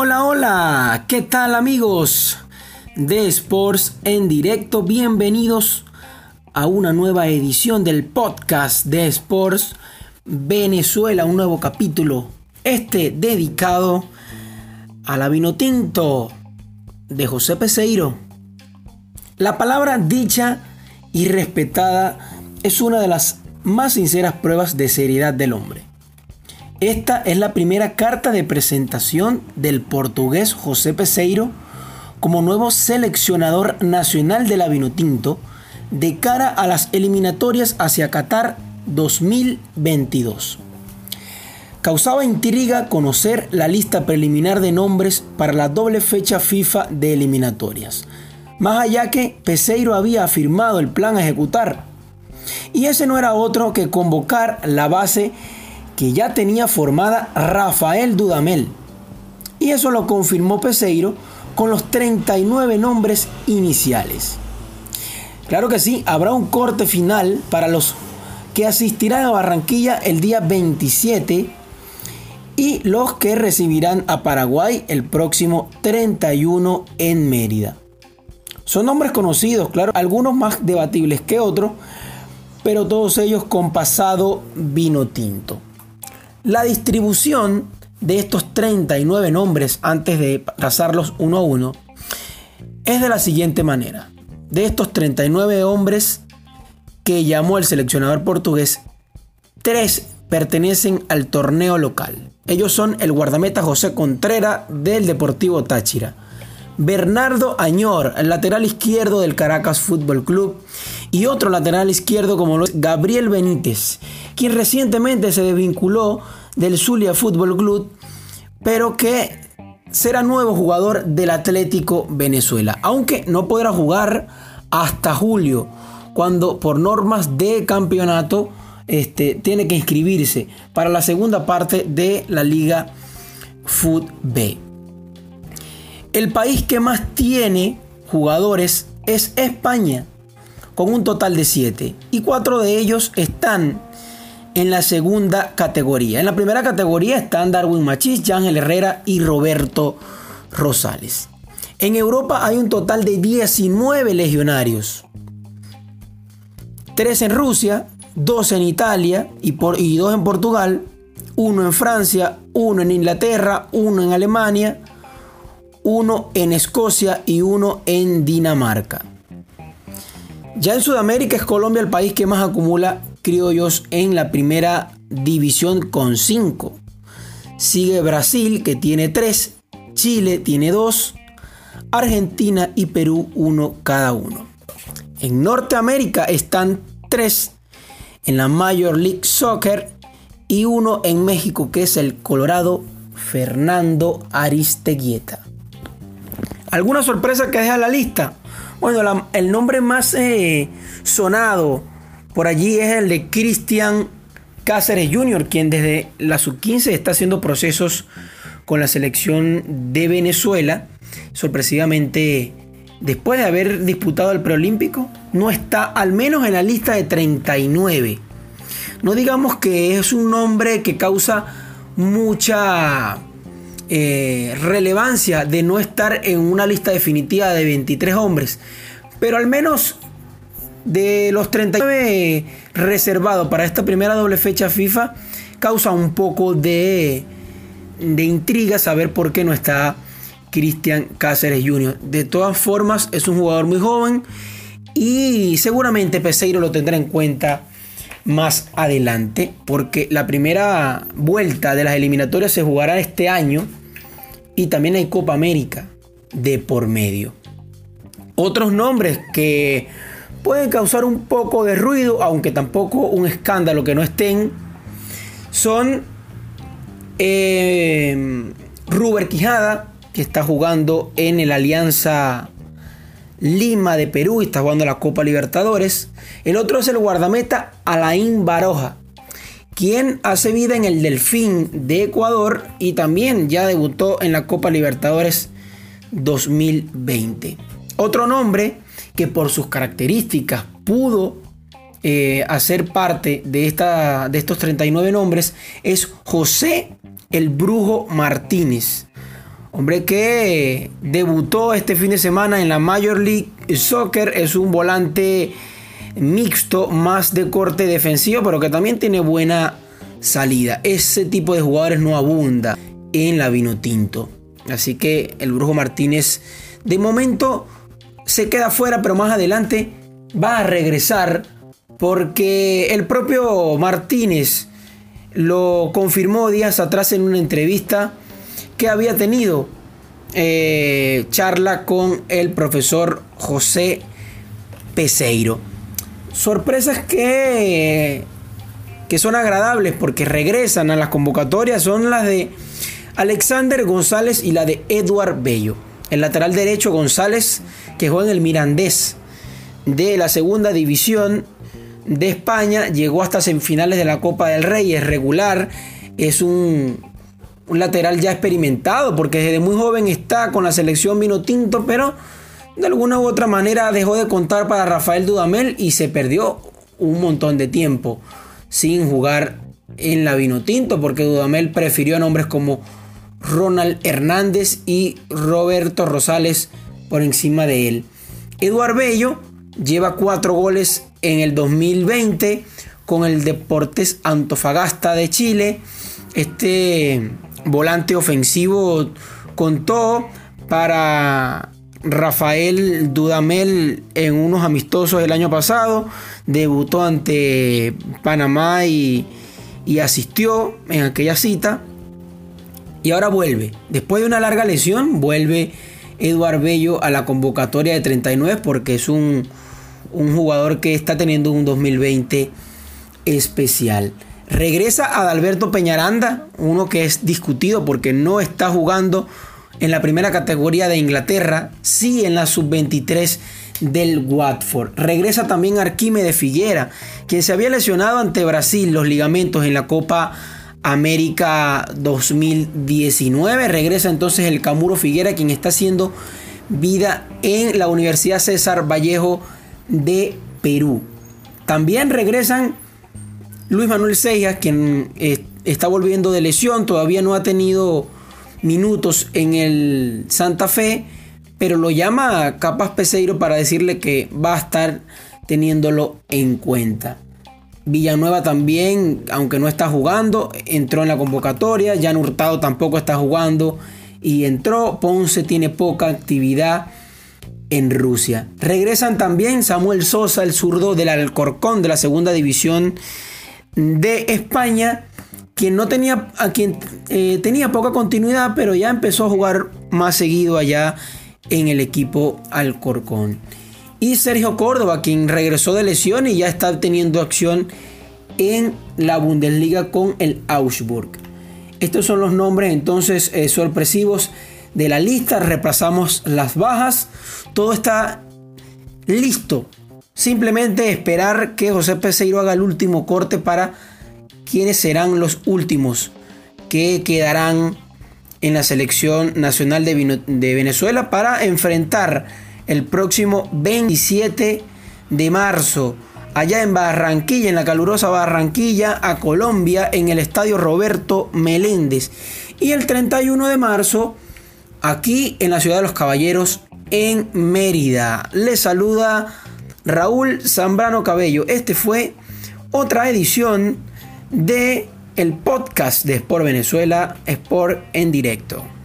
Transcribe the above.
Hola, hola, ¿qué tal amigos de Sports en directo? Bienvenidos a una nueva edición del podcast de Sports Venezuela, un nuevo capítulo, este dedicado a la Vinotinto de José Peseiro. La palabra dicha y respetada es una de las más sinceras pruebas de seriedad del hombre. Esta es la primera carta de presentación del portugués José Peseiro como nuevo seleccionador nacional de la de cara a las eliminatorias hacia Qatar 2022. Causaba intriga conocer la lista preliminar de nombres para la doble fecha FIFA de eliminatorias, más allá que Peseiro había afirmado el plan a ejecutar. Y ese no era otro que convocar la base que ya tenía formada Rafael Dudamel. Y eso lo confirmó Peseiro con los 39 nombres iniciales. Claro que sí, habrá un corte final para los que asistirán a Barranquilla el día 27 y los que recibirán a Paraguay el próximo 31 en Mérida. Son nombres conocidos, claro, algunos más debatibles que otros, pero todos ellos con pasado vino tinto. La distribución de estos 39 nombres antes de pasarlos uno a uno es de la siguiente manera. De estos 39 hombres que llamó el seleccionador portugués, tres pertenecen al torneo local. Ellos son el guardameta José Contrera del Deportivo Táchira, Bernardo Añor, lateral izquierdo del Caracas Fútbol Club, y otro lateral izquierdo como lo es Gabriel Benítez, quien recientemente se desvinculó del Zulia Fútbol Club, pero que será nuevo jugador del Atlético Venezuela, aunque no podrá jugar hasta julio, cuando por normas de campeonato este, tiene que inscribirse para la segunda parte de la Liga Foot B. El país que más tiene jugadores es España, con un total de 7, y cuatro de ellos están en la segunda categoría. En la primera categoría están Darwin Machís, Ángel Herrera y Roberto Rosales. En Europa hay un total de 19 legionarios. 3 en Rusia, 2 en Italia y, por, y 2 en Portugal, 1 en Francia, 1 en Inglaterra, 1 en Alemania, 1 en Escocia y 1 en Dinamarca. Ya en Sudamérica es Colombia el país que más acumula criollos en la primera división con 5. Sigue Brasil que tiene 3, Chile tiene 2, Argentina y Perú 1 cada uno. En Norteamérica están 3 en la Major League Soccer y uno en México que es el Colorado Fernando Aristeguieta. ¿Alguna sorpresa que deja la lista? Bueno, el nombre más eh, sonado por allí es el de Cristian Cáceres Jr., quien desde la sub-15 está haciendo procesos con la selección de Venezuela. Sorpresivamente, después de haber disputado el preolímpico, no está al menos en la lista de 39. No digamos que es un nombre que causa mucha eh, relevancia de no estar en una lista definitiva de 23 hombres, pero al menos de los 39 reservados para esta primera doble fecha FIFA, causa un poco de, de intriga saber por qué no está Cristian Cáceres Jr. De todas formas, es un jugador muy joven y seguramente Peseiro lo tendrá en cuenta más adelante, porque la primera vuelta de las eliminatorias se jugará este año y también hay Copa América de por medio. Otros nombres que pueden causar un poco de ruido, aunque tampoco un escándalo que no estén, son eh, Ruber Quijada, que está jugando en el Alianza Lima de Perú y está jugando la Copa Libertadores. El otro es el guardameta Alain Baroja, quien hace vida en el Delfín de Ecuador y también ya debutó en la Copa Libertadores 2020. Otro nombre que por sus características pudo eh, hacer parte de, esta, de estos 39 nombres es José el Brujo Martínez. Hombre que debutó este fin de semana en la Major League Soccer. Es un volante mixto, más de corte defensivo, pero que también tiene buena salida. Ese tipo de jugadores no abunda en la vino tinto. Así que el Brujo Martínez de momento se queda fuera, pero más adelante va a regresar porque el propio Martínez lo confirmó días atrás en una entrevista que había tenido eh, charla con el profesor José Peseiro. Sorpresas que, que son agradables porque regresan a las convocatorias son las de Alexander González y la de Eduard Bello. El lateral derecho González que juega en el Mirandés de la segunda división de España, llegó hasta semifinales de la Copa del Rey, es regular, es un, un lateral ya experimentado, porque desde muy joven está con la selección vino tinto, pero de alguna u otra manera dejó de contar para Rafael Dudamel y se perdió un montón de tiempo sin jugar en la vino tinto, porque Dudamel prefirió a nombres como Ronald Hernández y Roberto Rosales por encima de él. Eduard Bello lleva cuatro goles en el 2020 con el Deportes Antofagasta de Chile. Este volante ofensivo contó para Rafael Dudamel en unos amistosos el año pasado. Debutó ante Panamá y, asistió en aquella cita. Y ahora vuelve. Después de una larga lesión, vuelve Eduard Bello a la convocatoria de 39 porque es un jugador que está teniendo un 2020 especial. Regresa Adalberto Peñaranda, uno que es discutido porque no está jugando en la primera categoría de Inglaterra, sí en la sub-23 del Watford. Regresa también Arquímedes Figuera, quien se había lesionado ante Brasil los ligamentos en la Copa América 2019. Regresa entonces el Camuro Figuera, quien está haciendo vida en la Universidad César Vallejo de Perú. También regresan Luis Manuel Seijas, quien eh, está volviendo de lesión, todavía no ha tenido minutos en el Santa Fe, pero lo llama Capas Peseiro para decirle que va a estar teniéndolo en cuenta. Villanueva también, aunque no está jugando, entró en la convocatoria. Jan Hurtado tampoco está jugando y entró. Ponce tiene poca actividad en Rusia. Regresan también Samuel Sosa, el zurdo del Alcorcón de la segunda división de España, quien no tenía, a quien eh, tenía poca continuidad, pero ya empezó a jugar más seguido allá en el equipo Alcorcón. Y Sergio Córdoba, quien regresó de lesión y ya está teniendo acción en la Bundesliga con el Augsburg. Estos son los nombres entonces eh, sorpresivos de la lista, repasamos las bajas, todo está listo. Simplemente esperar que José Peseiro haga el último corte para quienes serán los últimos que quedarán en la selección nacional de, de Venezuela para enfrentar el próximo 27 de marzo allá en Barranquilla, en la calurosa Barranquilla, a Colombia, en el estadio Roberto Meléndez. Y el 31 de marzo aquí en la ciudad de los Caballeros, en Mérida. Les saluda Raúl Zambrano Cabello. Este fue otra edición de el podcast de Sport Venezuela, Sport en directo.